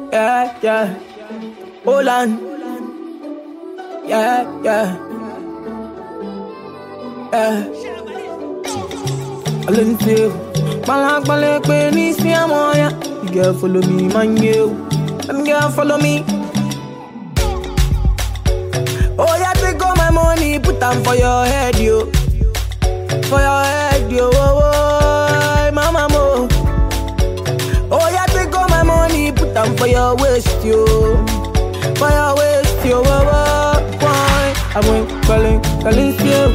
Yeah, yeah. Hold on. Yeah, yeah. Yeah. I Alin feel. Malak malak pe ni si amoya. You girl follow me, man you. Them girl follow me. Oh yeah, take all my money, put them for your head, yo. For your head, yo. Oh, oh, mama mo. Oh yeah, take all my money, put them for your waist, yo. For your waist, yo. Oh, oh, why? I went calling, calling still.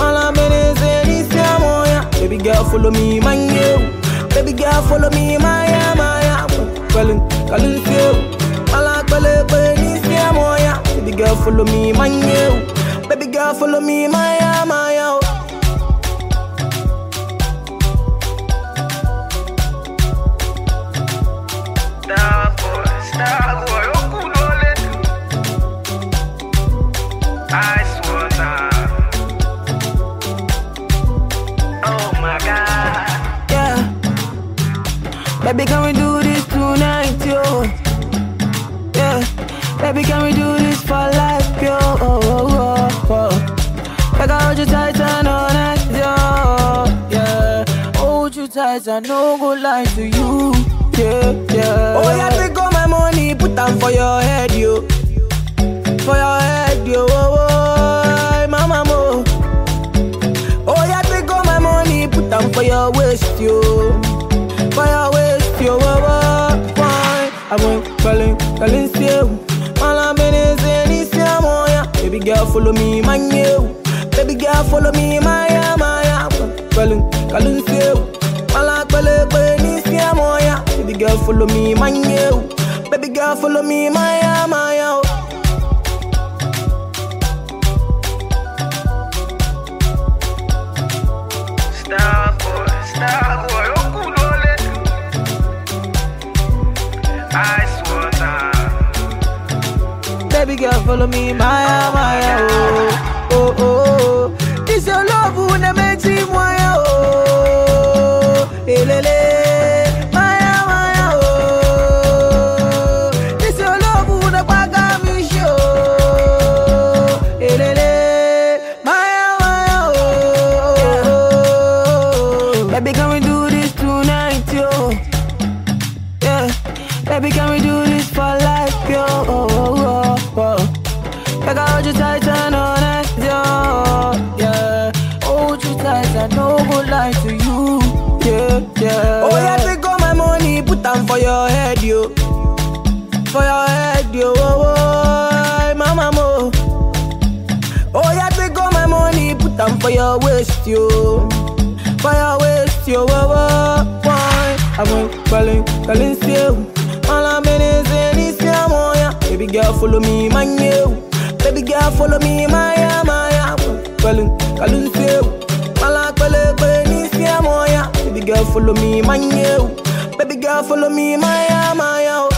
All I'm in is in this oh, yeah. Baby girl, follow me, man, you. Baby girl, follow me, my yeah, my yeah. Calling, calling still. All I'm calling, calling this oh, yeah. Baby girl, follow me, man, you. Baby girl, follow me, my yeah, my Baby, can we do this tonight, yo? Yeah. Baby, can we do this for life, yo? Oh, oh, oh. Like I hold you tight and yo. Yeah. Hold you tight and no go lie to you. Yeah, yeah. Oh, yeah, take all my money, put them for your head, yo. For your head, yo. Oh, oh, mama, mo. Oh, yeah, take all my money, put them for your waist, yo. For your your over fine. Avoin calling, calling still Mala meneze ni siya moya Baby girl follow me my manye Baby girl follow me my my. Calling, calling still Mala kwele kwe ni siya moya Baby girl follow me manye Baby girl follow me my my. Stop, boy, stop, boy. Girl, follow me, Maya, Maya, oh, oh, oh. oh. This your love who ne makes me Maya, oh, elele, Fire waste you, fire waste you. Why? I went calling, calling you. All I'm in is in is your moya. Baby girl, follow me, my new. Baby girl, follow me, my my. Calling, calling you. All I'm calling, is your moya. Baby girl, follow me, my new. Baby girl, follow me, my my.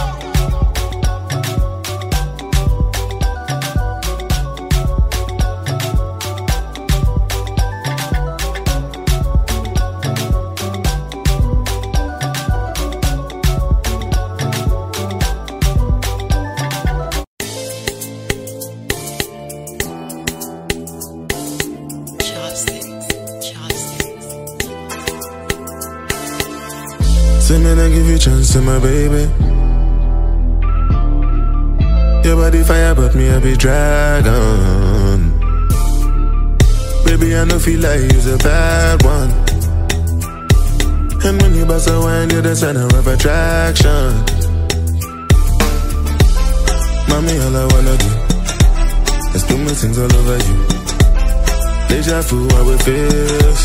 Chance to my baby. Your body fire, but me I be dragon. Baby, I know feel like you's a bad one. And when you bust a wine, you're the center of attraction. Mommy, all I wanna do is do my things all over you. Deja vu, how it feels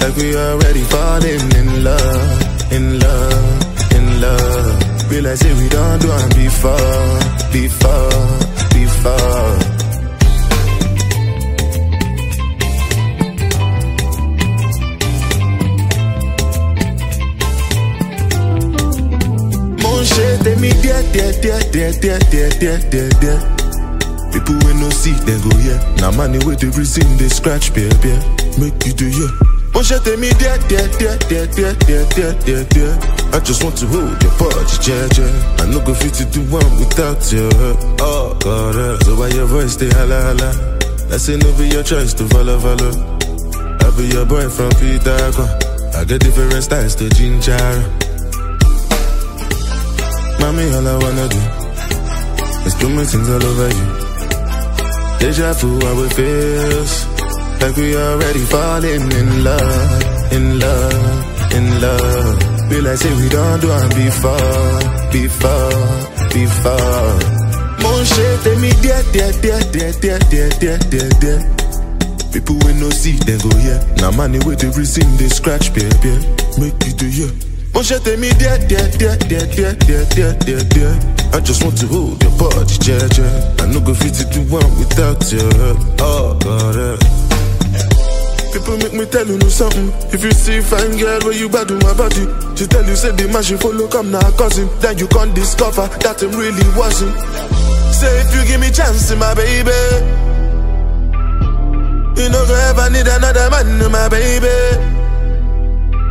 like we already falling in love, in love, in love. Realize say we don't do it before, before, before. Shit, they me dear, dear, dear, dear, dear, dear, dear, dear. People when no see, they go yeah. Now money with the reason they scratch, baby. Make you do yeah. Won't you tell me dear, dear, dear, dear, dear, dear, dear, dear, dear. I just want to hold your body, yeah. I no go fit to do one without you. Oh, God, uh. so why your voice stay holla, holla? Say no be your choice to follow, follow. I be your boy from Peter I get different styles to ginger. Mommy, all I wanna do is do my things all over you. Deja vu, how it feels. Like we already falling in love, in love, in love. Feel like say we don't do it before, before, before. Mon shit, tell me dear, dear, dear, dear, dear, dear, dear, dear, dear. People we no see, then go yeah. Now money with the reason they scratch, baby. Make you do yeah. Mon shit, tell me dear, dear, dear, dear, dear, dear, dear, dear, dear. I just want to hold your body, yeah, yeah. I no go fit to do one without you. Oh, God, yeah. People make me tell you know something. If you see fine girl where you bad my body, she tell you say the man she follow come now cousin. Then you can't discover that him really wasn't. Say if you give me chance, my baby, you know go ever need another man, my baby.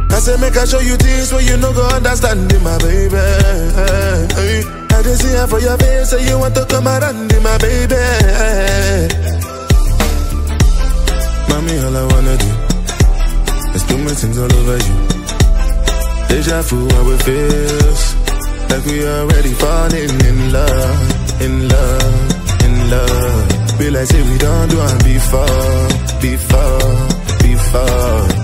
I say make I show you things where you no go understand, my baby. I just see her for your face, say you want to come around, my baby. Mommy, all I wanna do is do my things all over you. Deja vu, how it feels. Like we already falling in love, in love, in love. Like say we don't do it before, before, before.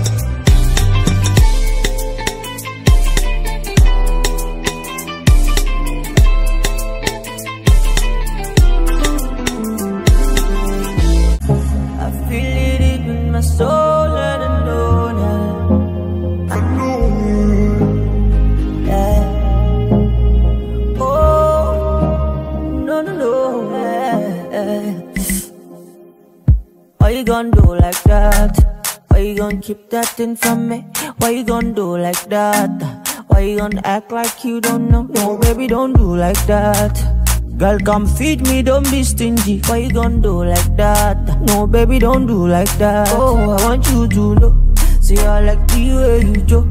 You keep that thing from me? Why you gonna do like that? Why you gonna act like you don't know? No, baby, don't do like that. Girl, come feed me, don't be stingy. Why you gonna do like that? No, baby, don't do like that. Oh, I want you to know. See, I like the way you joke.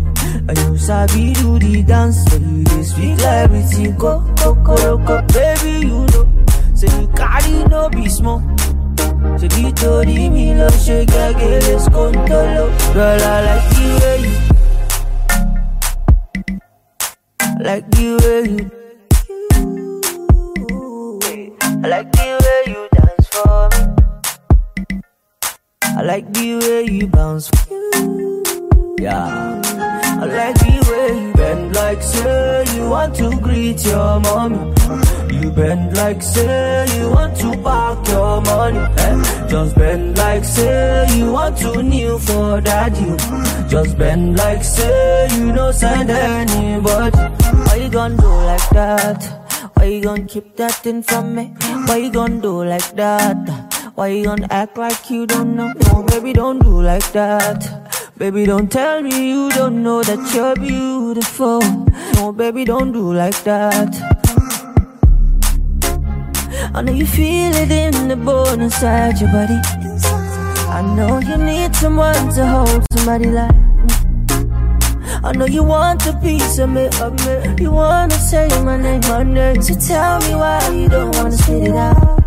And you sabi do the dance. So you dey speak like everything. Go, go, go, go, baby, you know. Say you carry no be small. The tori me love, shake again, let's go, Girl, I like the way you. I like the way you. I like the way you dance for me. I like the way you bounce. Yeah. I like the way you bend like say you want to greet your mommy. You bend like say you want to park your money. Eh? Just bend like say you want to kneel for daddy. Just bend like say you don't send anybody. Why you gonna do like that? Why you gonna keep that thing from me? Why you gonna do like that? Why you gonna act like you don't know? No, baby, don't do like that. Baby, don't tell me you don't know that you're beautiful. No, baby, don't do like that. I know you feel it in the bone inside your body. I know you need someone to hold somebody like me. I know you want a piece of me, of me. You wanna say my name, my name. So tell me why you don't wanna spit it out.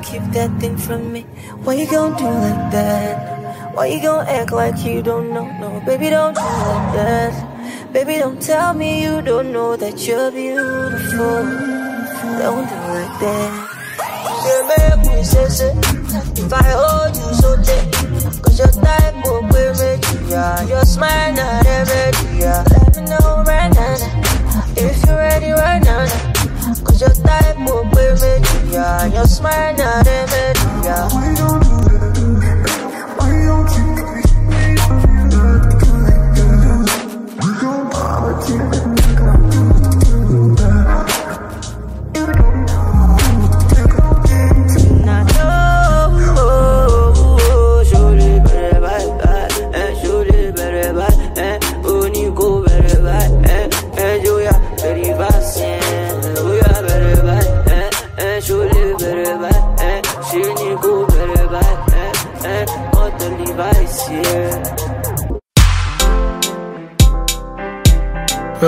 Gon' keep that thing from me? Why you gon' do like that? Why you gon' act like you don't know? No, baby, don't do like that. Baby, don't tell me you don't know that you're beautiful. Don't do like that. Make me say, say, if I hold you so tight, cause your type will be me, yeah. Your smile not every yeah. Let me know right now, if you're ready right now, cause your type will be me, yeah. Your smile not every yeah.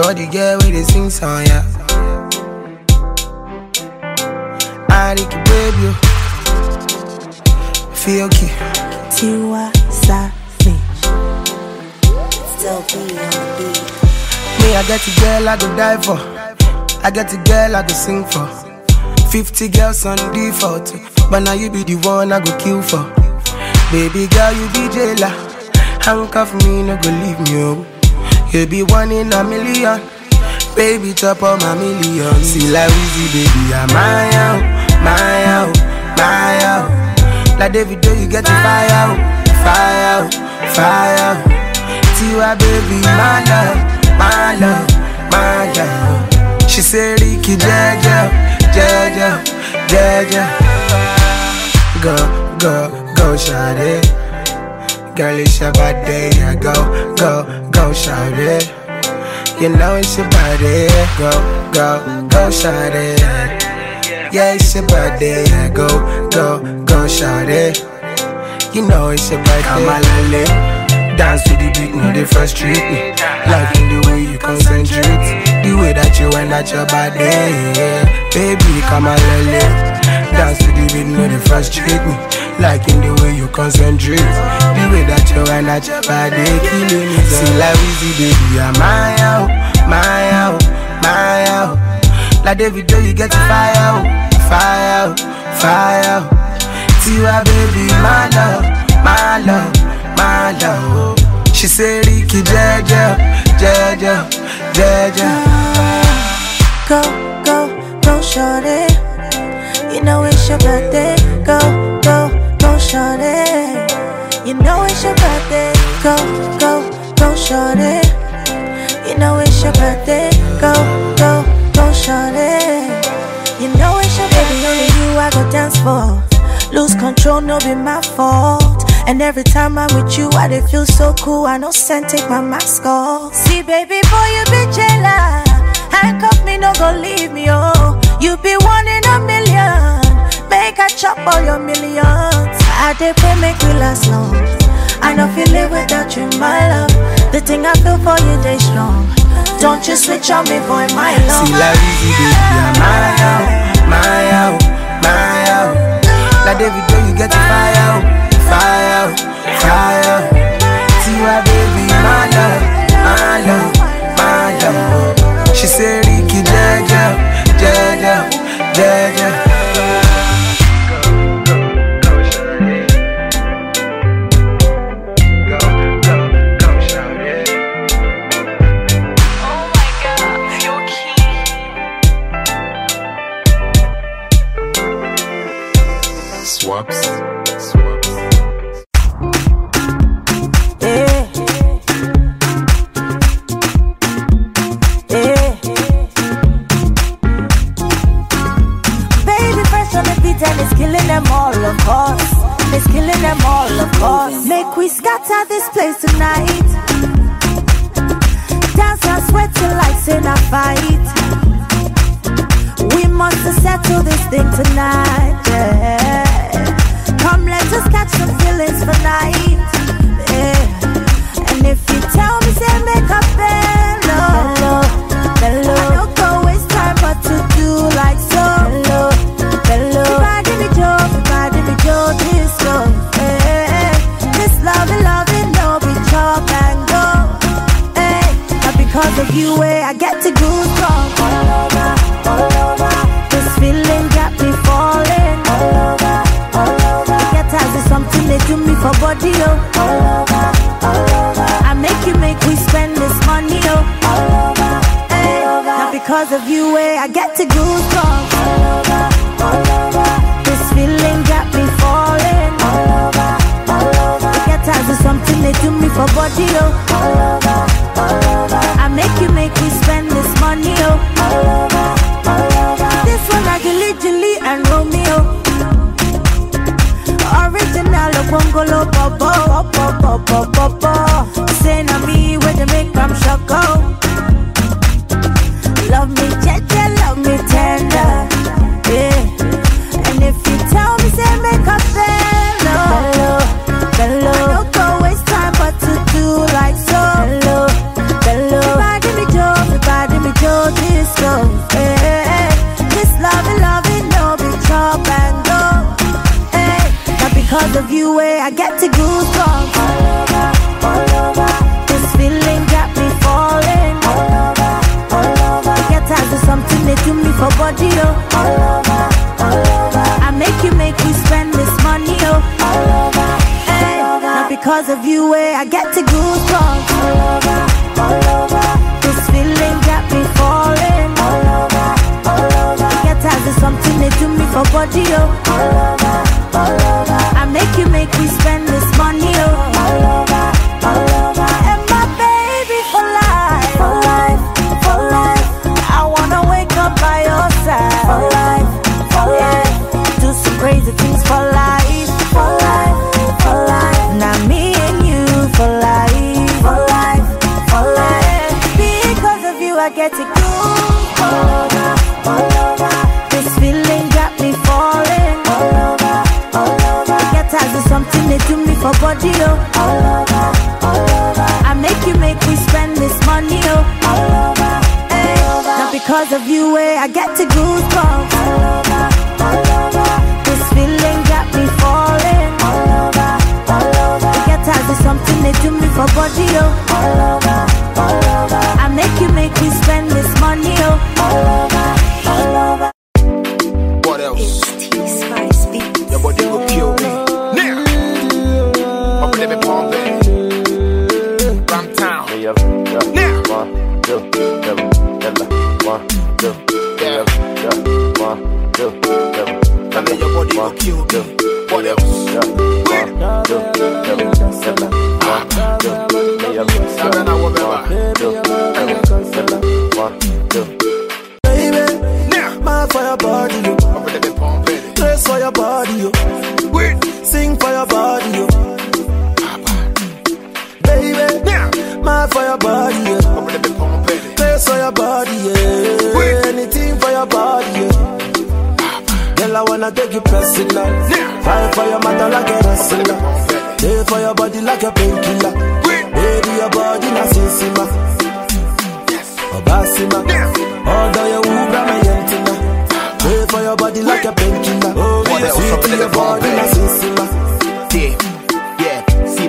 Bro, the girl with the sing song, yeah. I need to baby, you. feel key. Tiwa Savage. Still be on the beat. Me, I get a girl I go die for. I get a girl I go sing for. 50 girls on default. But now you be the one I go kill for. Baby girl, you be jailer. Handcuff me, no go leave me, oh. You be one in a million. Baby, top of my million. See like Weezy, baby, I'm my out, my out, my out. Like David, you get the fire out, fire out, fire out. Tiwa, baby, my love, my love, my love. She say, Ricky, Jaja, Jaja, Jaja. Go, go, go, shawty. Girl, it's your body, yeah, go, go, go, shout it. You know it's your body, yeah, go, go, go, shout it. Yeah, it's your body, yeah, go, go, go, shout it. You know it's your body. Come on, lale. Dance to the beat, no, they frustrate me. Liking the way you concentrate, the way that you wind at your body, yeah. Baby, come on, lale. Dance to the beat, no, they frustrate me. Liking the way you concentrate, the way that you wind at your body, killing me. See, like Weezy, baby, I'm my out, my out, my out. Like David, do you get fire out, fire out, fire out. Tiwa, baby, my love, my love, my love. She say, Ricky, Jaja, Jaja, Jaja. Go, go, go, shorty. You know it's your birthday. Go, go, shorty. You know it's your birthday. Go, go, go, shorty. You know it's your birthday. Go, go, go, shorty. You know it's your baby, only you I go dance for. Lose control, no be my fault. And every time I'm with you, I dey feel so cool. I know send take my mask off. See, baby boy, you be jailer. Handcuff me, no go leave me, oh. You be one in a million. Make I chop all your millions. I dey pray make we last long. I know feel live without you, my love. The thing I feel for you, they strong. Don't you switch on me, boy, my love. See like Weezy, baby, I'm my out, my out, my out. Like David, do you get the fire out, fire out, fire out. Of you, eh, I get to goosebumps. Get Girl, I take you personal. Fight for your mother like a wrestler. Stay for your body like a painkiller. Baby, your body na sisima. Obasima. Although you ubra me yentina. Stay for your body like a painkiller. Oh, yeah, else up in sweet your body na sisima. Yeah,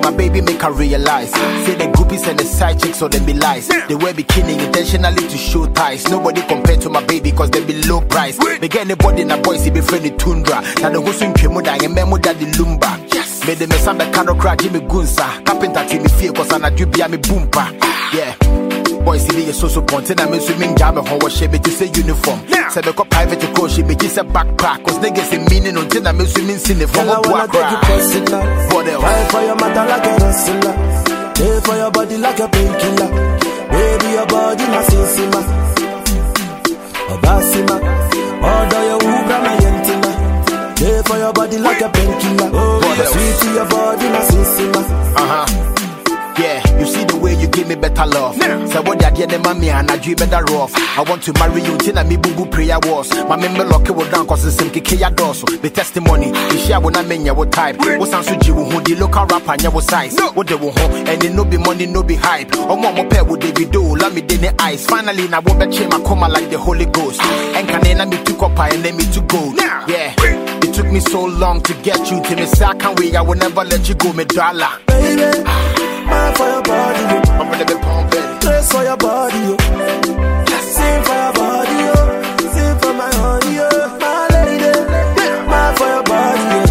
my baby make her realize. Say the groupies and the side chicks so they be lies. They wear bikini intentionally to show ties. Nobody compared to my baby cause they be low price. They get anybody in a boy see be friendly tundra. Now the who's in Kemuda and memo that the lumba. Yes. Made the mesamba cano crack Jimmy Gunsa. Carpenter Timmy fear cause I'm a dubia me boompa. Yeah. Boys see me so so ponte na me swimming jam ho wa she be say uniform. Say be ko private ko she be say backpack cause niggas in meaning until na me swimming sin for Girl, I mo wanna take you personal. What else? Fight for your mother like a wrestler. Stay for your body like a painkiller. Baby, your body na sisima. Obasima. Although you ubra me yentina. Stay for your body like a painkiller. Oh, What sweet to your body na sisima. Uh huh. Yeah, you see the way you give me better love. Say what that yeah, mommy and I dream better off. I want to marry you till I me boo boo prayer was. My member lock it down cause it's some kiki ya doso. The testimony, the share when I mean your type. What's on Suji who the local rapper and your size. No, What they will home and it no be money, no be hype. Oh, mama pair with David do, let me in the eyes. Finally, now won't bet my coma like the Holy Ghost. And can I me to copper and then me to go. Yeah, it took me so long to get you to me. Say I can't wait, I will never let you go, me dollar. Baby, for your body, yo. I'm gonna be pumping. Trace for your body, yo. Sing for your body, yo. Sing for my honey, yo. My lady, mine for your body, yo.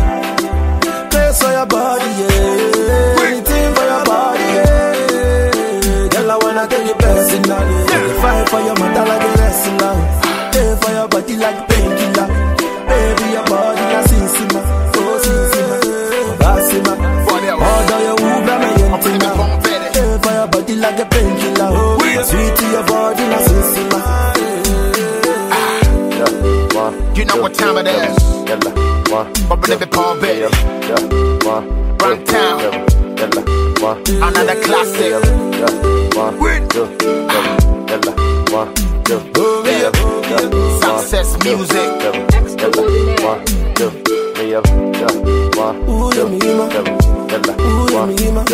Trace for your body, yeah. Anything for your body, yeah. Girl, I wanna take you personal, yeah. Fight for your mother like a wrestler. Stay for your body like painkiller. Baby, your body sisima, oh body like a painkiller. Oh, sweet to your body na sisima. You know what time it is. I'm gonna be pumping. Run town. Another classic. Success music. Ooh, you Ooh, mima.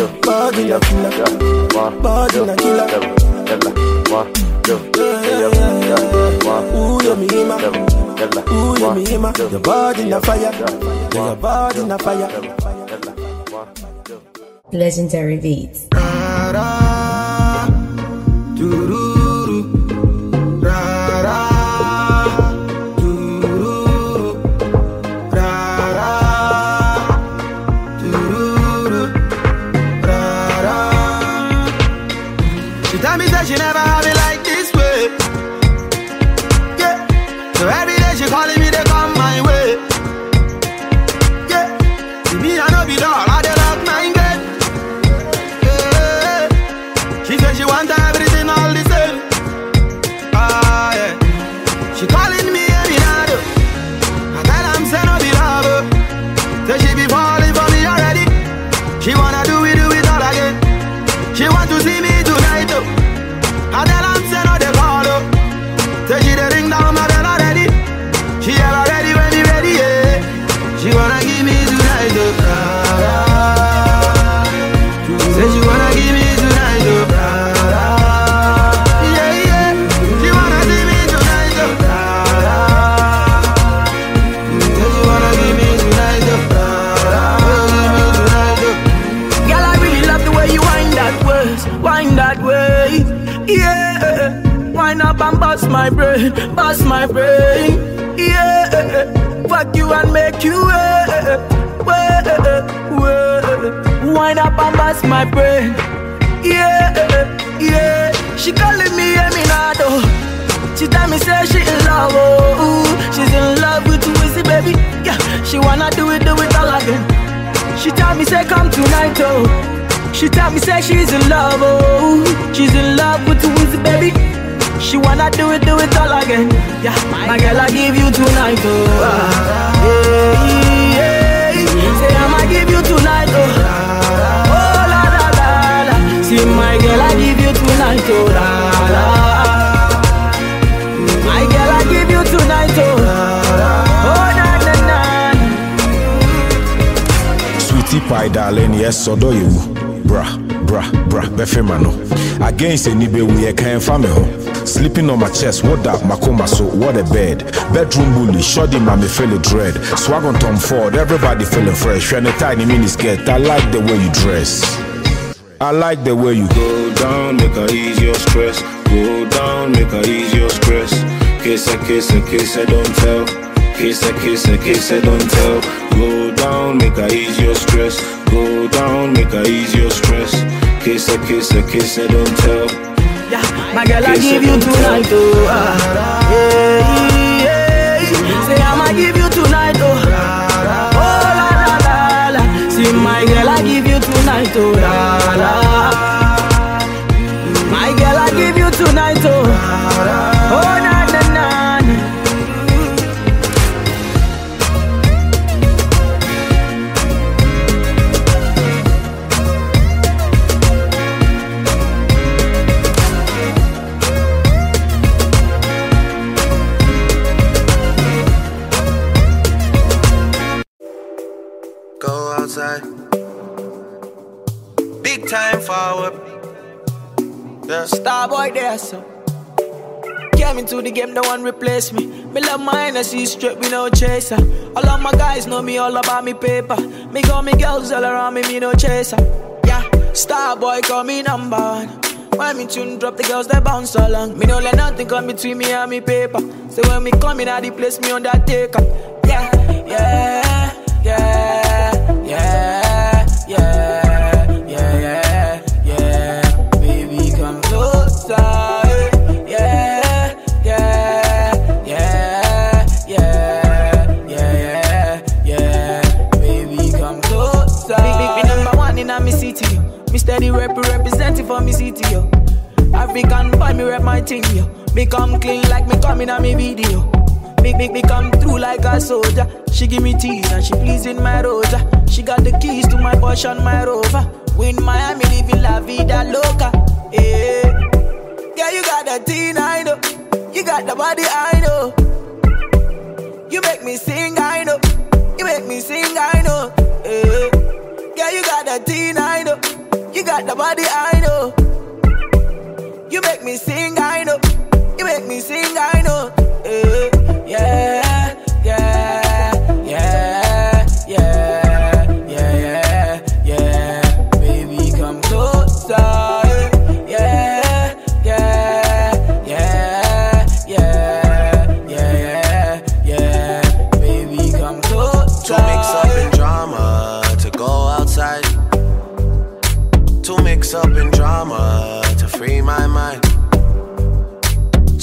Body killer. Ooh. Your body. Yeah, body na fire. Legendary Beats. My brain, bust my brain. Yeah, fuck you and make you wait, wait, wait. Wind up and bust my brain. Yeah, yeah. She calling me Eminado. She tell me say she in love, oh, she's in love with Wizzy, baby. Yeah, she wanna do it, do it all again. She tell me say come tonight, oh. She tell me say she's in love, oh, she's in love with Wizzy, baby. She wanna do it, do it all again. Yeah, my girl, I give you tonight, oh. ah, yeah, yeah. Say I'ma give you tonight, oh. Oh la la la la. See my girl, I give you tonight, oh la la. My girl, I give you tonight, oh. Oh na na na. Sweetie pie darling, yes, odo you. Bra, bra, bra, befema no. Oh. Against any be we can find me home. Sleeping on my chest, what that makoma so what a bed. Bedroom bully, shoddy mommy feeling dread. Swag on Tom Ford, everybody feeling fresh. When a tiny mini skirt, I like the way you dress. I like the way you Go down, make her ease your stress. Go down, make her ease your stress. Kiss her, kiss her, kiss her, don't tell. Kiss her, kiss her, kiss her, don't tell. Go down, make her ease your stress. Go down, make her ease your stress. Kiss her, kiss her, kiss her, don't tell. Yeah, my girl, I give you tonight, oh. ah, yeah, yeah. Say I'ma give you tonight, oh. Oh la la la la. See my girl, I give you tonight, oh la la. Time forward. Yeah. Star boy there, so. Came into the game, no one replace me. Me love my energy straight with no chaser. All of my guys know me all about me paper. Me got me girls all around me, me no chaser. Yeah, star boy call me number one. When me tune drop, the girls they bounce along. Me no let nothing come between me and me paper. So when me come in, I the place me undertaker. Yeah, yeah, yeah, yeah, Me steady rep representing for me city, yo. African boy, me rep my thing, yo. Me come clean like me coming on me video. Make, make me come through like a soldier. She give me tea and she pleasing my rosa. She got the keys to my Porsche and my Rover. We in Miami living la vida loca. Yeah, yeah, you got the teen, I know. You got the body, I know. You make me sing, I know. You make me sing, I know. Yeah, yeah, you got the teen. You got the body, I know. You make me sing, I know. You make me sing, I know. Yeah,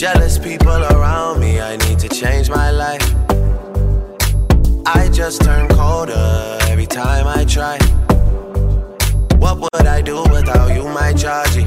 Jealous people around me, I need to change my life. I just turn colder every time I try. What would I do without you, my Georgie?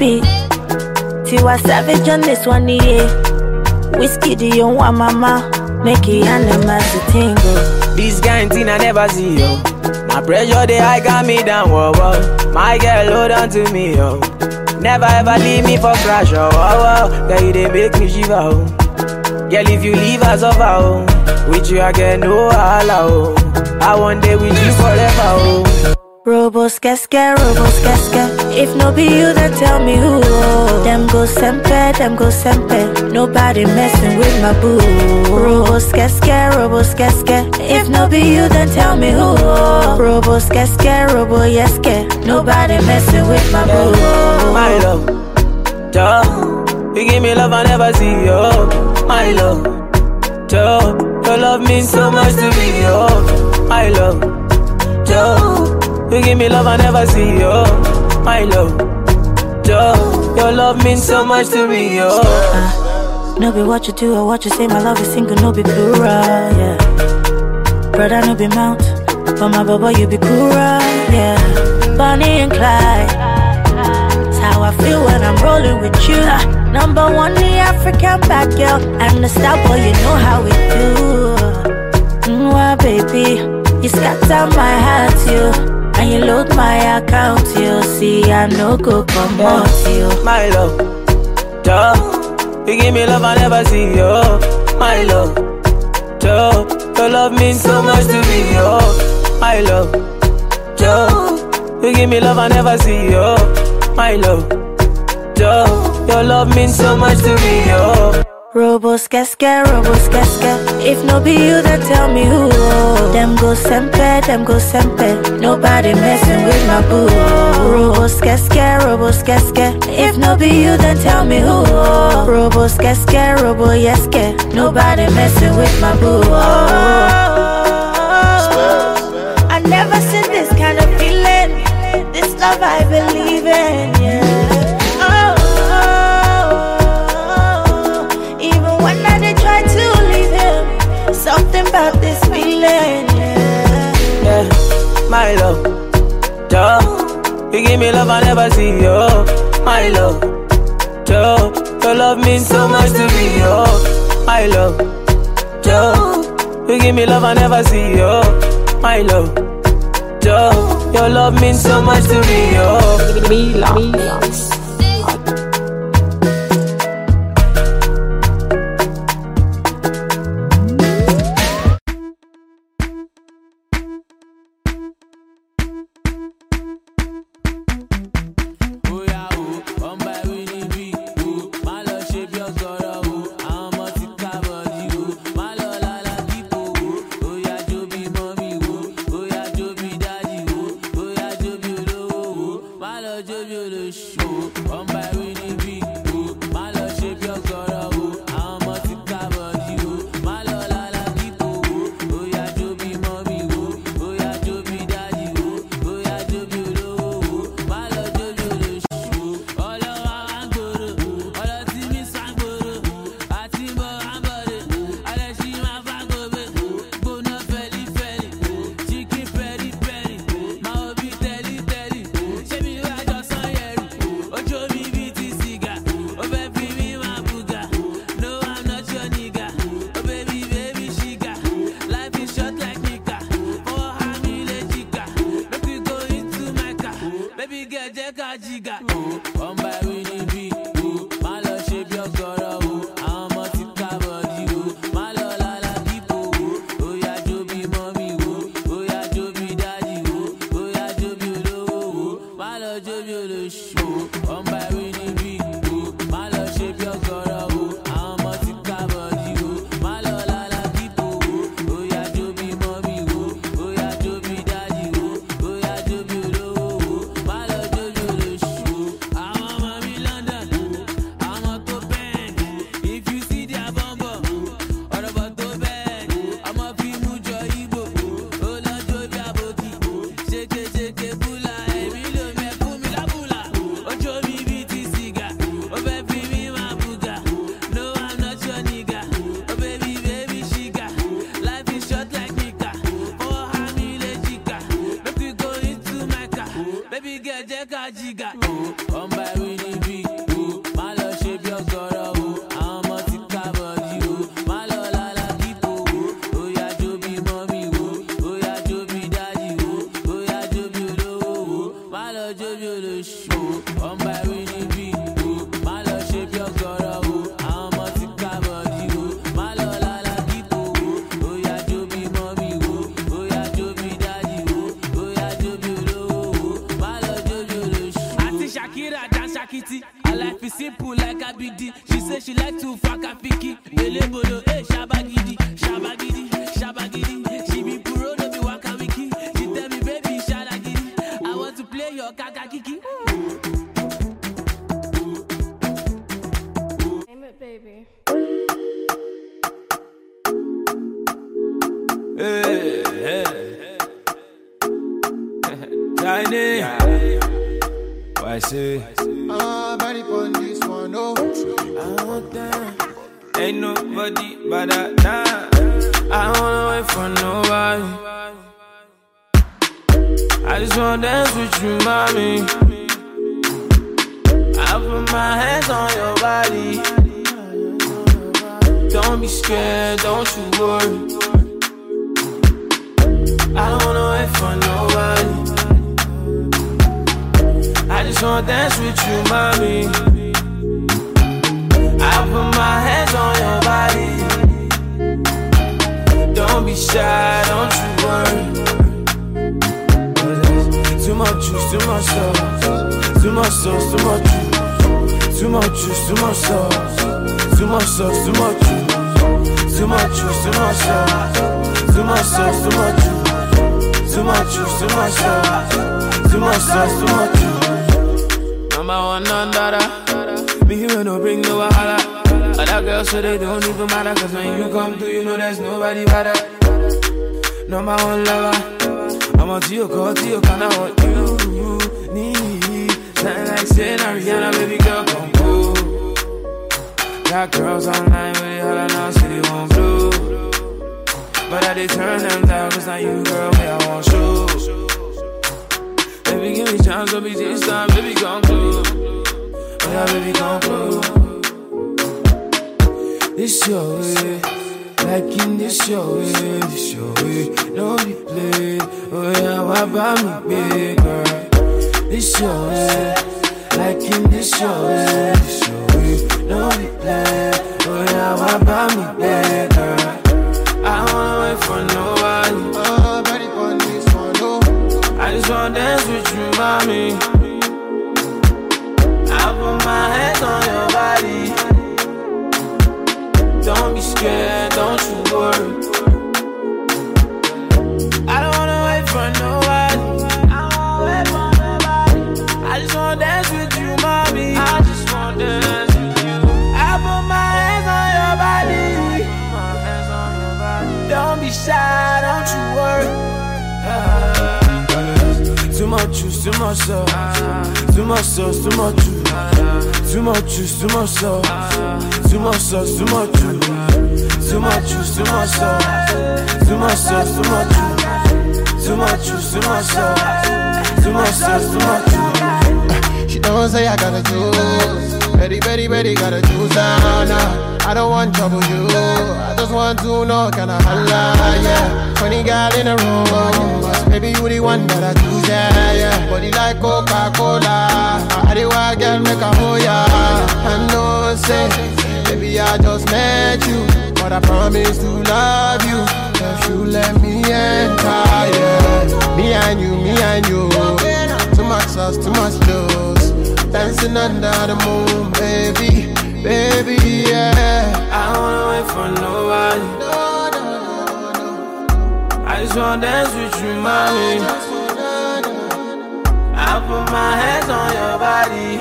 The. Tiwa Savage on this one, yeah. Whiskey, do you want mama? Make it animals to tingle. Oh. This kind thing I never see, yo. My pressure, they high got me down, whoa, whoa. My girl, hold on to me, yo. Never ever leave me for crash, oh, oh, oh. Girl, you they make me shiver, oh. Girl, if you leave us over, oh. With you, I get no holla, oh. I want day with you forever, oh. Robos casca, robos casca. If no be you, then tell me who. Them go sempe, them go sempe. Nobody messing with my boo. Robos casca, robos casca. If no be you, then tell me who. Robos casca, robo yeske. Nobody messing with my boo. My love, Joe, you give me love I never see, yo. My love, Joe, your love means so much to me, yo. My love, Joe, you give me love I never see, yo. My love, Joe, your love means so much to me, yo. Uh, no be what you do or what you say, my love is single, no be plural, yeah. Brother, no be mount, but my baba, you be cool, yeah. Bonnie and Clyde, it's how I feel when I'm rolling with you. Uh, number one, the African bad girl, and the star boy, you know how we do. Mm, Mwah, baby, you scatter my heart, you. And you load my account, you see, I no go come you. My love, duh. You give me love I never see, yo. My love, duh. Your love means so much to me, yo. My love, duh. You give me love I never see, yo. My love, duh. Your love means so much to me, yo. Robos casca, robos casca. If no be you, then tell me who. Oh. Them go sempe, them go sempe. Nobody messing with my boo. Robos casca, robos casca. If no be you, then tell me who. Robos casca, robo yeske. Nobody messing with my boo. Oh. I never seen this kind of feeling. This love I believe in. my love. Yo, you give me love I never see, yo, my love. Yo, your love means so, much to me, yo, my love. Yo, you give me love I never see, yo, my love. Yo, your love means so much to me, yo. Me love. Trouble, you. I just want to know, can I holla, yeah. 20 gal in a room. Maybe you the one that I choose, yeah, yeah. Body like Coca-Cola. I do I get make a hoe, yeah. I know, say, baby, I just met you. But I promise to love you. If you let me enter, yeah. Me and you, me and you. Too much sauce, too much juice. Dancing under the moon, baby, baby, yeah. I don't wanna wait for nobody. I just wanna dance with you, mommy. I put my hands on your body.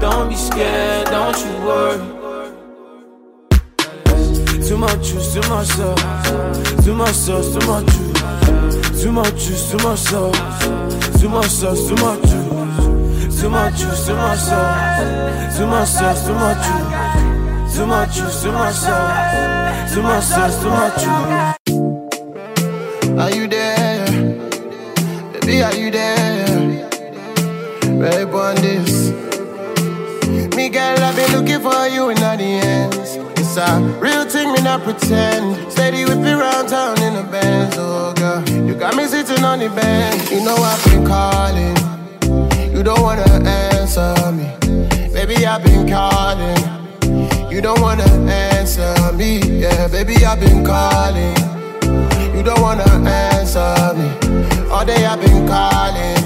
Don't be scared, don't you worry. Too much juice, too much sauce. Too much sauce, too much juice. Too much juice, too much sauce. Too much sauce, too much juice. Too much juice, too much sauce. Too much sauce, too much juice. Too much juice, too much sauce. Too much sauce, too much juice. Are you there? Baby, are you there? Babe on this. Me girl, I've been looking for you in all the ends. It's a real thing, me not pretend. Steady whip it round town in the Benz, oh girl. You got me sitting on the bench. You know I've been calling. You don't wanna answer me. Baby, I've been calling. You don't wanna answer me. Yeah, baby, I've been calling. You don't wanna answer me. All day I've been calling.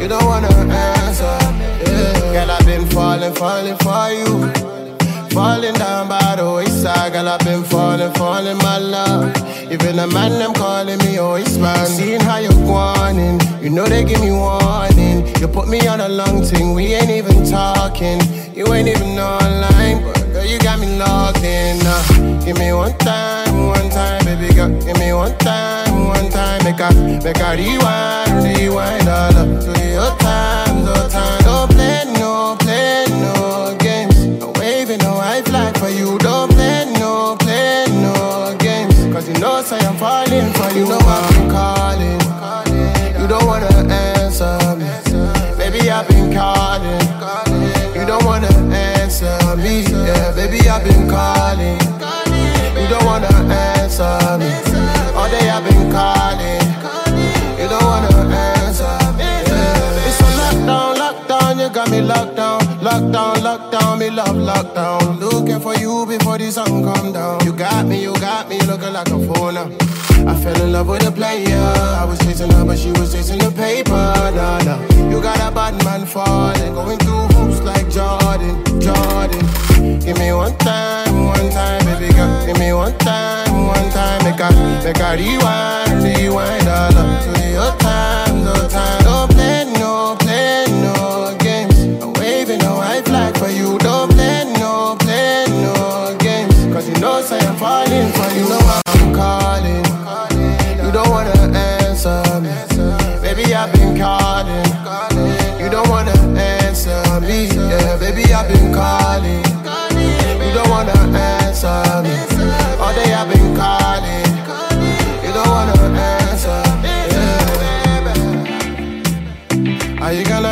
You don't wanna answer. Yeah. Girl, I've been falling, falling for you. Falling down by the wayside, girl, I've been falling, falling, my love. Even a man, them calling me oh, always man. Seeing how you're going, you know they give me warning. You put me on a long thing, we ain't even talking. You ain't even online, but girl, you got me locked in. Uh, give me one time, one time, baby girl. Give me one time, one time. Make a, make a rewind, rewind all up to your time, no time. Don't play, no you, don't play no, play no games. Cause you know, say I'm falling for you. You know I've been calling. You don't wanna answer me. Baby, I've been calling. You don't wanna answer me. Yeah, baby, I've been calling. You don't wanna answer me. All day I've been calling. You don't wanna answer me. It's a lockdown, lockdown, you got me locked down love lockdown. Looking for you before the sun come down. You got me, you got me looking like a phone now. I fell in love with a player. I was chasing her, but she was chasing the paper. Nah, nah. You got a bad man falling, going through hoops like Jordan, Jordan. Give me one time, one time, baby girl. Give me one time, one time. Make a, make a rewind, rewind all up to your time, no time. No play, no you. Don't play, no play, no games. Cause you know, say I'm falling for you. You know I'm calling. You don't wanna answer me. Baby, I've been calling. You don't wanna answer me. Yeah, baby, I've been calling. You don't wanna answer me. All day I've been calling.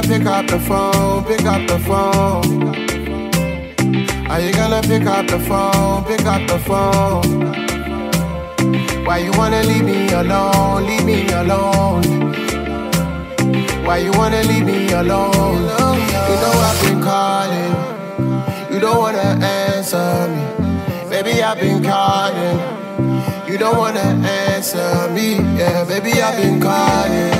Pick up the phone? Pick up the phone. Are you gonna pick up the phone? Pick up the phone. Why you wanna leave me alone? Leave me alone. Why you wanna leave me alone? You know I've been calling. You don't wanna answer me. Baby, I've been calling. You don't wanna answer me. Yeah, baby, I've been calling.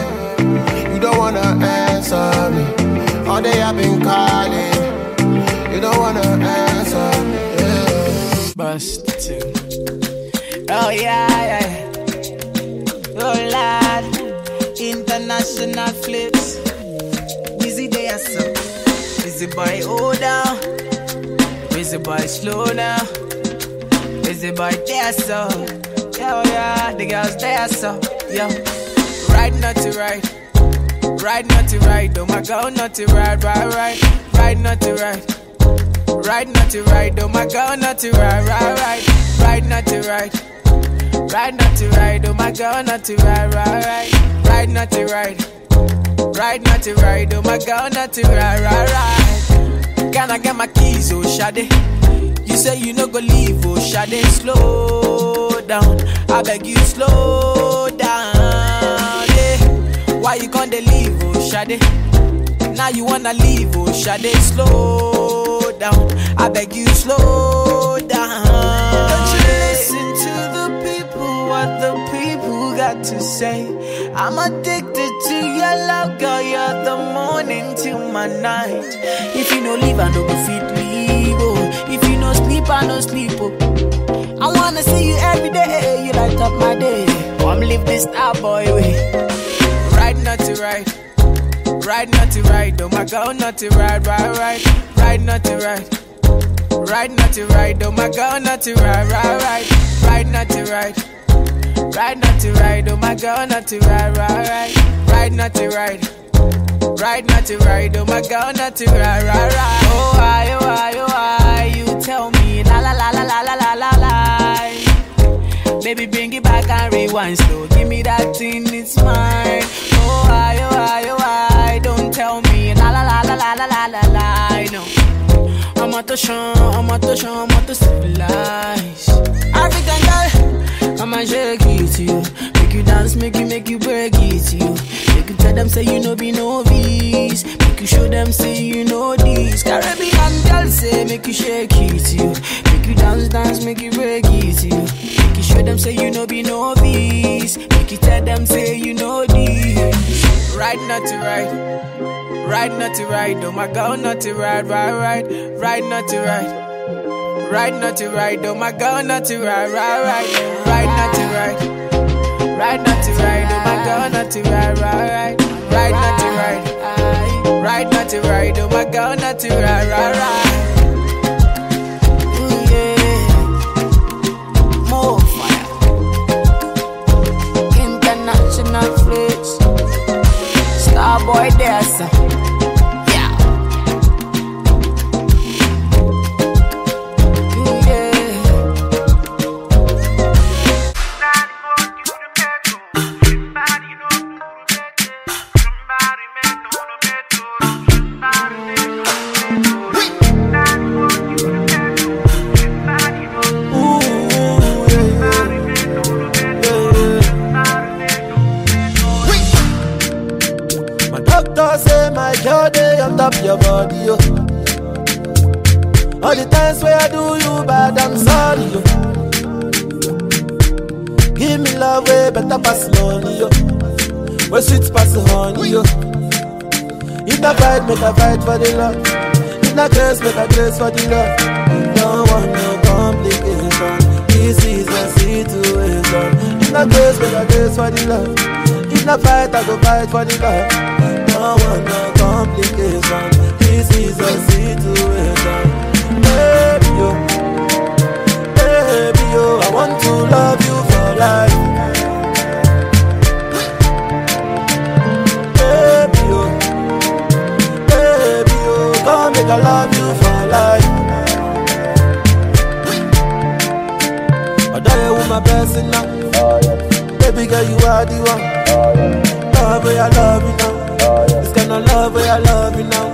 You don't wanna answer me. All day I've been calling. You don't wanna answer. Yeah. Bust two. Oh yeah, yeah. Oh lad, international flips. Busy day so. Busy boy down. Busy boy slow now. Busy boy there so. Yeah, oh yeah, the girls there so. Yeah. right not to right. Ride naughty ride, oh my girl naughty ride, ride ride. Ride naughty ride. Ride naughty ride, oh my girl naughty ride, ride ride. Ride naughty ride. Ride naughty ride, oh my girl naughty ride, ride ride. Ride naughty ride. Ride naughty ride, oh my girl naughty ride, ride ride. Can I get my keys, oh Shade? You say you no go leave, oh Shade. Slow down, I beg you slow why you gonna leave, oh Shade? Now you wanna leave, oh Shade, slow down. I beg you, slow down. Don't you listen to the people, what the people got to say. I'm addicted to your love, girl. You're the morning to my night. If you no leave, I no go fit leave. Oh. If you no sleep, I no sleep. Oh. I wanna see you every day. You light up my day. Oh, Come live this star boy way. Right, not to right. Right, not to right. Oh my girl, not to right, right, right. Right, not to right. Right, not to right. Oh my girl, not to right, right, right. Right, not to right. Right, not to right. Oh my girl, not to right, right, right. Right, not to right. Right, not to right. Oh my girl, not to right, right, right. Oh why, oh why, oh why? You tell me la la la la la la la la la. Baby, bring it back and rewind slow. Give me that thing, it's mine. Why, oh why? Don't tell me la la la la la la la la la. No. I'm out to show, I'm out to show, I'm out to civilize. African girl, I'ma shake it to you. Make you dance, make you, make you break it to you. Make you tell them, say you know be novice. Make you show them, say you know this. Caribbean girl, say make you shake it to you. Make you dance, dance, make you break it to you. Make you show them, say you know be novice. Make you tell them, say you know this. Ride, not to ride. Ride, not to ride. Oh my girl not to ride, ride, ride. Ride, not to ride. Ride, not to ride. Oh my girl not to ride, ride, ride. Ride, not to ride. Ride, not to ride. Oh my girl not to ride, ride, ride. Ride, not to ride. Ride, not to ride. Oh my girl not to ride, ride, ride. boy there. My day on top your body, yo. All the times where I do you bad, I'm sorry, yo. Give me love way better pass money, yo. Where sweet pass honey, yo. If I fight, make a fight for the love. If not grace, make a grace for the love. Don't want no complication. This is a situation. If not grace, make a grace for the love. If not fight, I go fight for the love. Don't want no complication. This is a situation. Baby, yo. Baby, yo. I want to love you for life. Baby, yo. Baby, yo. Come make I love you for life. I die with my blessing now. Baby girl, you are the one. Love I love you now. This kind of love where I love you now.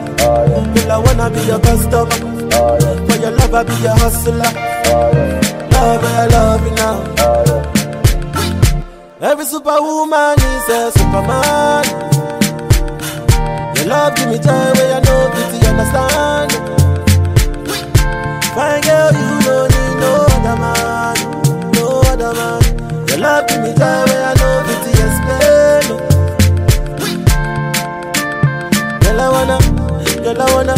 Girl, I wanna be your customer. For your love, I be your hustler. Love where I love you now. Every superwoman is a superman. Your love give me joy where I know pity understand. Fine girl, you don't need no other man, no other man. Your love give me joy where I know pity explain. Wanna, girl, I wanna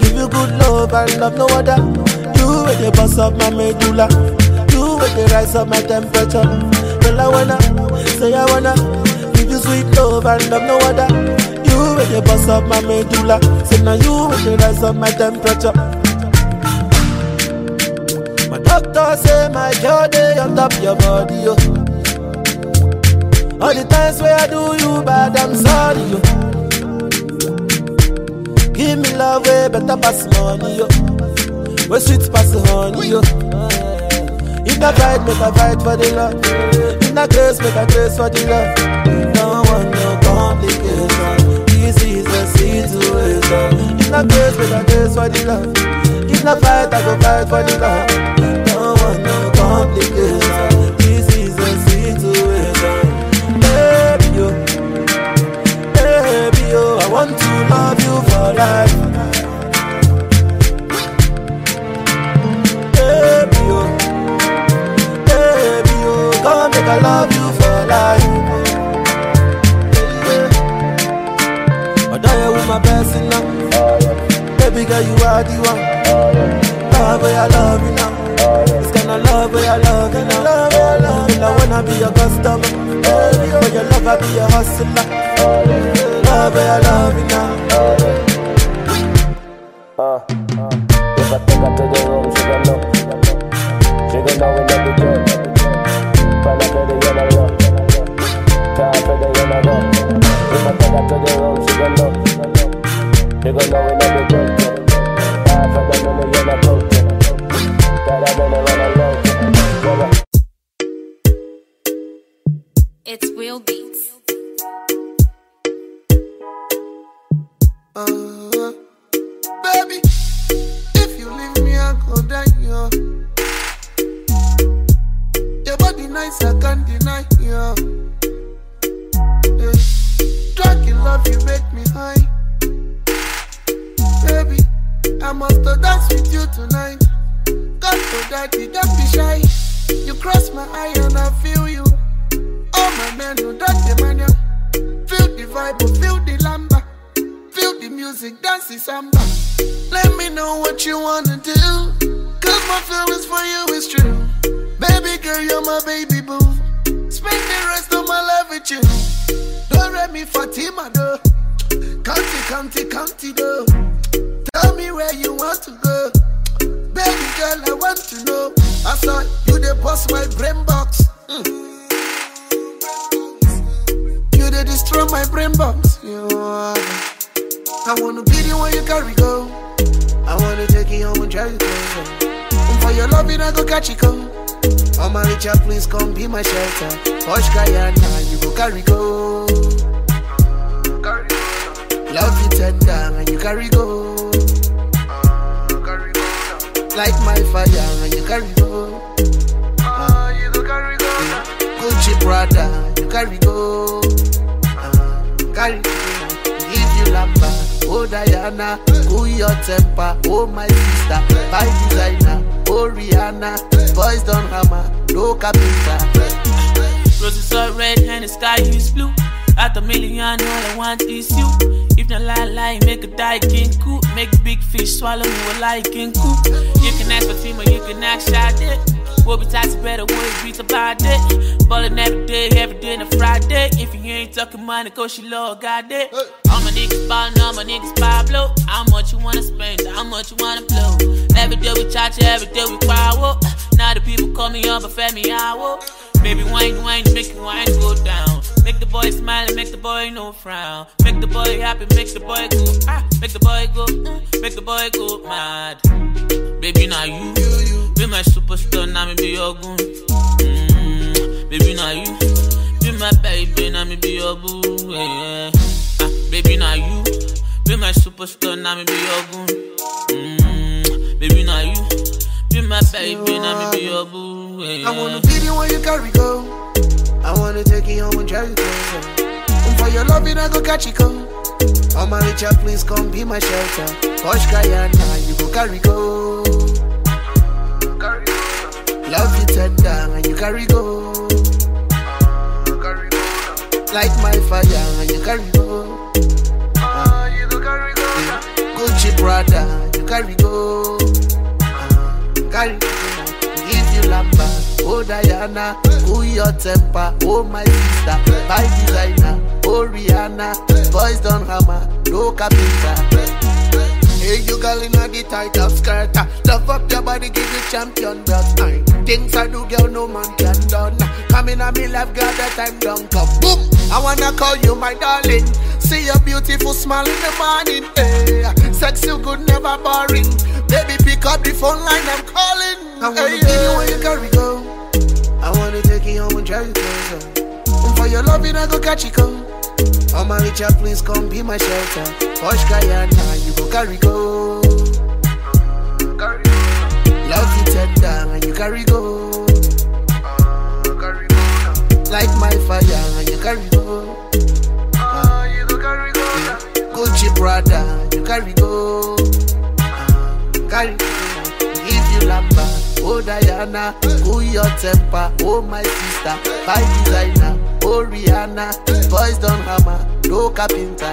give you good love and love no other. You with the boss of my medulla, you with the rise of my temperature. Girl, I wanna, say I wanna give you sweet love and love no other. You with the boss of my medulla, say now you with the rise of my temperature. My doctor say my girl day on top your body, yo. All the times where I do you bad, I'm sorry, yo. Give me love way better pass money, yo. Where sweet pass the honey, yo. If I fight, make a fight for the love. If not grace, make a grace for the love. Don't want no complication. This is a situation. If not grace, make a grace for the love. If not fight, I go fight for the love. Life. Baby, yo. Baby, oh. yo. Come make I love you for life. Although you with my blessing now. Baby girl, you are the one. Love I love you now. Kind of love I love you now. I love you. I wanna be your customer. For oh, your love, I be your hustler. Love I love you now. I her to the she gon' know. She gon' know. Time the yellow yellow coat. That I better run alone. It's Tell me where you want to go. Baby girl, I want to know. I saw you the boss my brain box. Mm. You they destroy my brain box. You. I wanna be the one you carry go. I wanna take you home and drive you closer. And for your loving, I go catch you go. Oh my Richard, please come be my shelter. Posh Guyana, you go carry go. Love you tender and you carry go. Like my fire and you carry go. You go carry go. Gucci Prada, you carry go. Uh, carry go. give you lamba. Oh Diana, cool your temper. Oh my sister, by designer. Oh Rihanna, boys don't hammer, no carpenter. Roses are red and the sky is blue. At a million, all I want is you. If not lie, lie, make a die king cool. Make big fish swallow you a like king cool. You can ask for team or you can ask shot it. We'll be tight better, we'll beat about it. Ballin' every day, every day a Friday. If you ain't talking money, cause she love got it. All my niggas ballin', all my niggas Pablo. How much you wanna spend, how much you wanna blow. Every day we charge, every day we power. Now the people call me up, but fed me hour. Baby, wine, wine, make the wine go down. Make the boy smile and make the boy no frown. Make the boy happy, make the boy go, ah, make the boy go, mm, make the boy go mad. Baby, now you, be my superstar, now me be your goon. Mm, baby, now you, be my baby, now me be your boo. Yeah. Ah, baby, now you, be my superstar, now me be your goon. Mm, baby, now you, be my baby, now me be your boo. Yeah. I wanna be the one you carry go. I wanna take you home and drive you closer. And for your loving, I go catch you go. Oh my Richard, please come be my shelter. Posh Guyana, you go carry go. Love you tender and you carry go. Like my fire and you carry go. Yeah. Gucci Prada, you carry go. Go. Give you lamba. Oh Diana, cool your temper. Oh my sister, by designer. Oh Rihanna, boys don't hammer, no carpenter. Hey, you girl in the tight up skirt. uh, Love up your body, give you champion belt. Things I do, girl, no man can done. Coming on me left, girl, that time don't come. Boom! I wanna call you my darling. See your beautiful smile in the morning. Hey, sex you good, never boring. Baby, pick up the phone line, I'm calling. I wanna Hey, yeah. one you carry go. I wanna take you home and drive you closer. And for your loving, I go catch you go. Oh my Richard, please come be my shelter. Posh Guyana, you go carry go. Love you tender and you carry go. Like my fire and you carry go. Prada, you carry go. Uh, carry. Give you lamba. Oh Diana, cool your temper. Oh my sister, by designer. Oh Rihanna, boys don't hammer, no carpenter.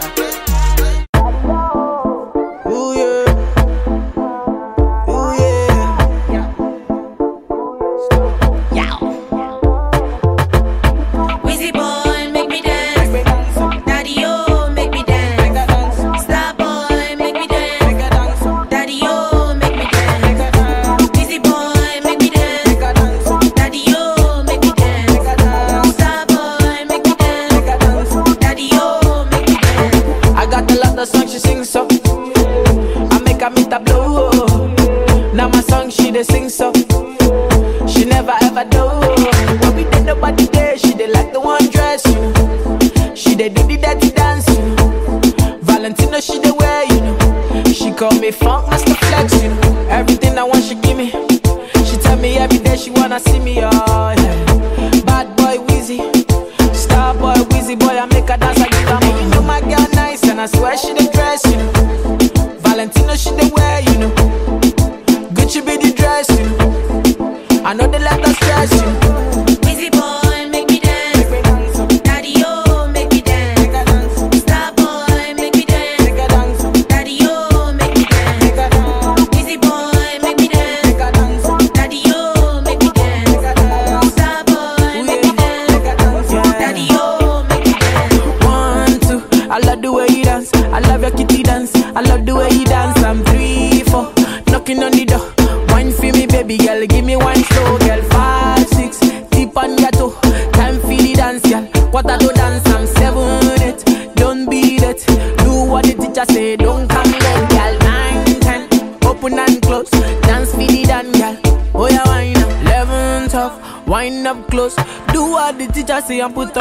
She wanna see me oh passé en put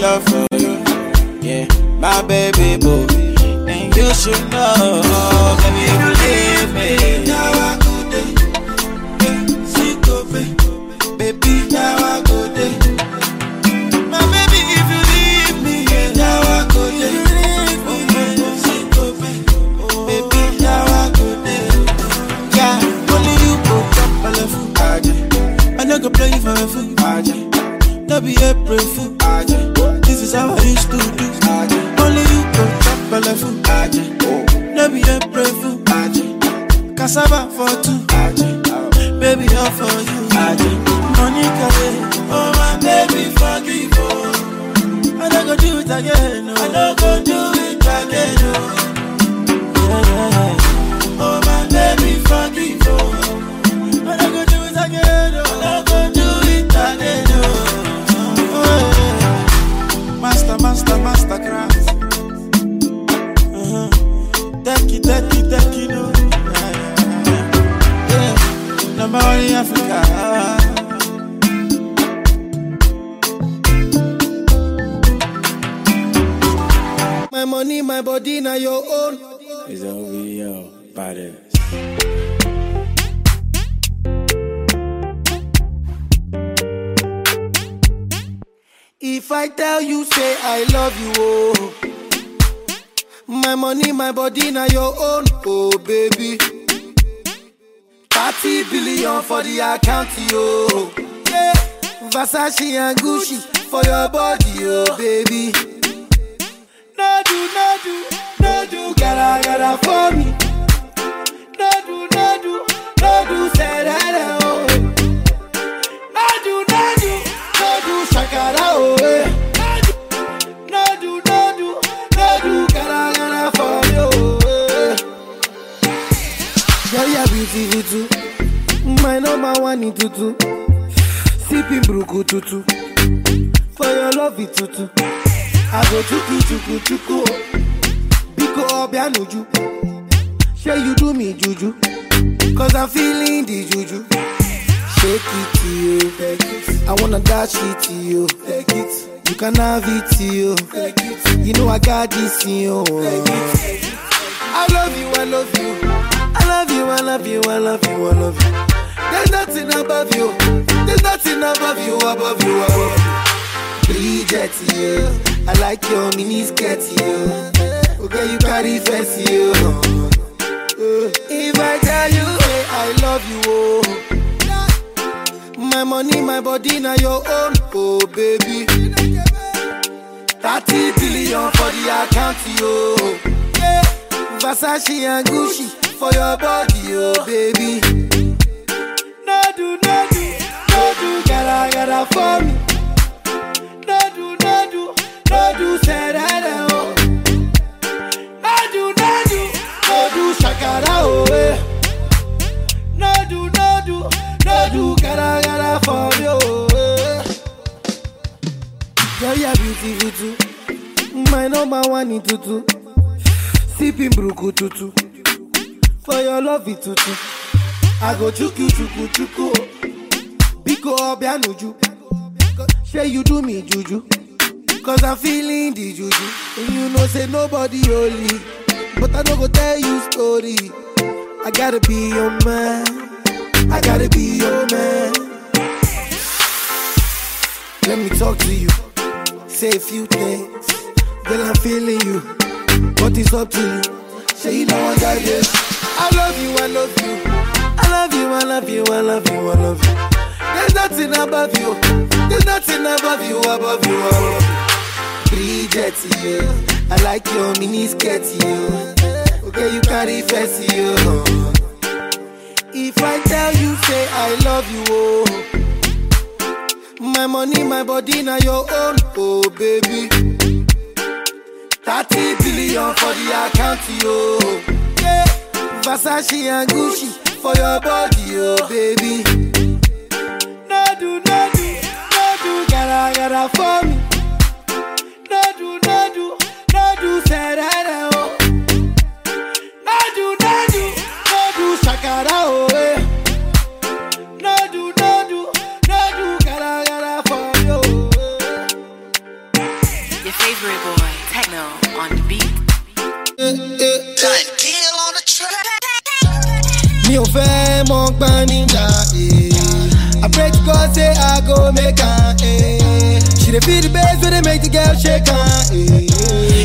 love for you. Yeah, my baby boy. And you should know, baby, if you leave me. Now I go there. Sick of it. Baby, now I go there. My baby, if you leave me. I go there. I play you for a fool, No be April fool. My number one in tutu. Sipping bruku tutu. For your love it tutu. I go chuku chuku chuku. Biko obianuju. Say you do me juju. Cause I'm feeling the juju. Shake it to you. I wanna dash it to you. Take it. You can have it to you. Take it. You know I got this in you. Take it. I love you, I love you. I love you, I love you, I love you, I love you. There's nothing above you. There's nothing above you, above you, above you. Bridget, yeah. I like your mini skirt, yeah. Okay, you carry fancy, yeah. If I tell you, hey, I love you, oh. My money, my body, now your own, oh baby. 30 billion for the account, yo. Versace and Gucci for your body, oh baby. Do, gotta, gotta for me. No do, no do, no oh. No do, no shakara, oh, eh. No do, no do, no gotta, gotta for me, oh, eh. Girl, you're beautiful too. My number one in tutu. Sipping bruku tutu. For your love it tutu. I go chuku chuku chuku. Biko obianuju. Say you do me juju. Cause I'm feeling the juju. And you know say nobody holy. But I don't go tell you story. I gotta be your man. I gotta be your man. Let me talk to you. Say a few things. Girl, I'm feeling you. But it's up to you. Say you don't want that this. I love you, I love you. I love you, I love you, I love you, I love you. There's nothing above you. There's nothing above you, above you, above you. Bridget, yeah. I like your mini skirt, yeah. Okay, you carry fancy, yeah. If I tell you, say I love you, oh. My money, my body, now your own, oh baby. 30 billion for the account, yo. Yeah. Versace and Gucci for your body, oh baby. No do, no do, no do, gotta for me. No do, no do, no do, oh. No do, no do, no do, shakara, oh, ò fẹ́ mọ gbọ́n níjà. eh. I pray to God say I go make am. eh. She dey feel the bass wey dey make the girl shake am. eh.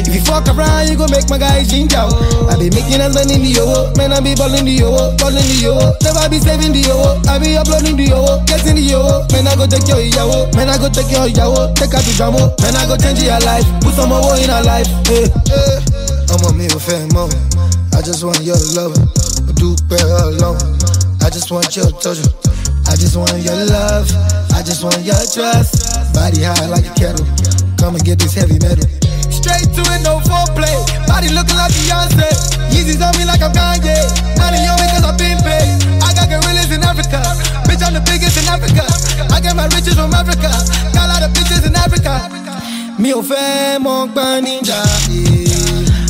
If you fuck around, you go make my guy ginger. oh. I be making and spending the owo, man I be balling the owo, balling the owo. Never be saving the owo, I be uploading the owo, getting the owo. Man I go take your ìyàwó, man I go take your ìyàwó, take her to jamo. Man I go change your life, put some owo in her life. eh. ọmọ mi ò fẹ́ mọ́ I just want your love ọlọ́run I just want your touch I just want your love I just want your trust body high like a kettle come and get this heavy metal. Straight to it, no foreplay. Body looking like Beyonce. Yeezys on me like I'm Kanye. Money on me cause I've been paid. I got gorillas in Africa. Bitch, I'm the biggest in Africa. I get my riches from Africa. Got a lot of bitches in Africa. Mi ò fẹ́ mọ gbọ́n níjà.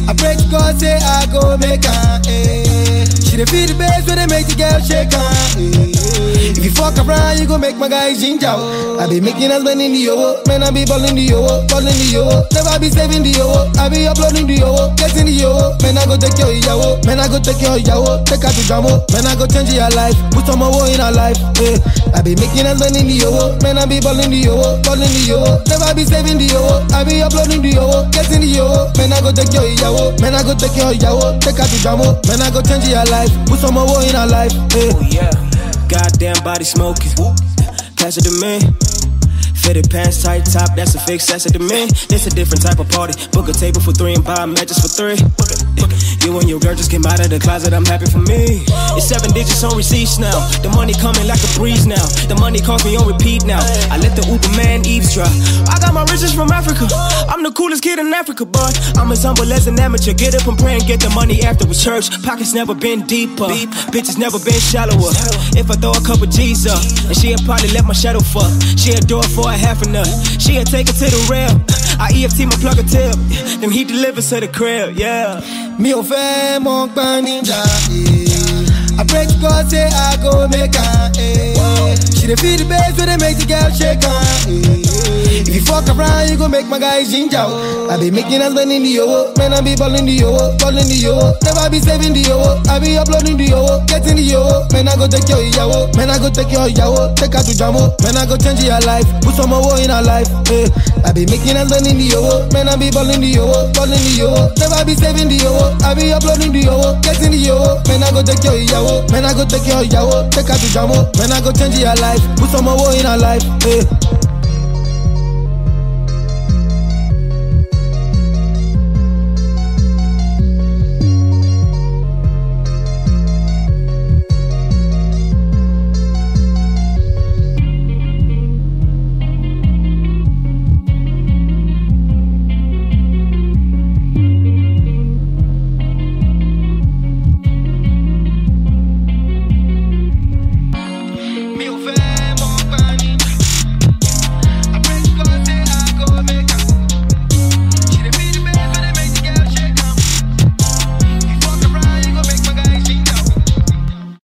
I pray to God say I go make am. eh. She dey feel the bass when they make the girl shake am. eh. If you fuck around, you go make my guy ginger. oh. I be making us spending the owo, man I be balling the owo, balling the owo. Never be saving the owo, I be uploading the owo, getting the owo. Man I go take your ìyàwó, man I go take your ìyàwó, take her to jamo. Man I go change your life, put some owo in her life. eh. I be making us spending the owo, man I be balling the owo, balling the owo. Never be saving the owo, I be uploading the owo, getting the owo. Man I go take your ìyàwó, man I go take your ìyàwó, take out the jamo. Man I go change your life, put some owo in her life. eh. Oh yeah, goddamn body smoking. Pass it to me. Fitted pants, tight top, that's a fix, that's it to me. This a different type of party. Book a table for three and buy matches for three. You and your girl just came out of the closet, I'm happy for me. It's seven digits on receipts now. The money coming like a breeze now. The money calls me on repeat now. I let the Uber man eavesdrop. I got my riches from Africa. I'm the coolest kid in Africa, but I'm as humble as an amateur. Get up and pray and get the money after with church. Pockets never been deeper. Bitches never been shallower. If I throw a couple G's up, and she'll probably let my shadow fuck. She'll do it for a half a nut. She'll take it to the rail. I EFT my plug a tip. Then he delivers to the crib, yeah. Mi ò fẹ́ mọ gbọ́n níjà. eh. I pray to God say I go make am. eh. She dey feel the bass wey dey make the girl shake am. Eh. If you fuck around, you gon' make my guys ginger. oh. I be making us spend in the yo, man I be balling the yo, balling the yo. Never be saving the yo, I be uploading the yo, getting the yo. Man I go take your yawo, man I go take your yawo, take her to jamo. Man I go change your life, put some more in her life. eh. I be making us spend in the yo, man I be balling the yo, balling the yo. Never be saving the yo, I be uploading the yo, getting the yo. Man I go take your yawo, man I go take your yawo, take her to jamo. Man I go change your life, put some more in her life. eh.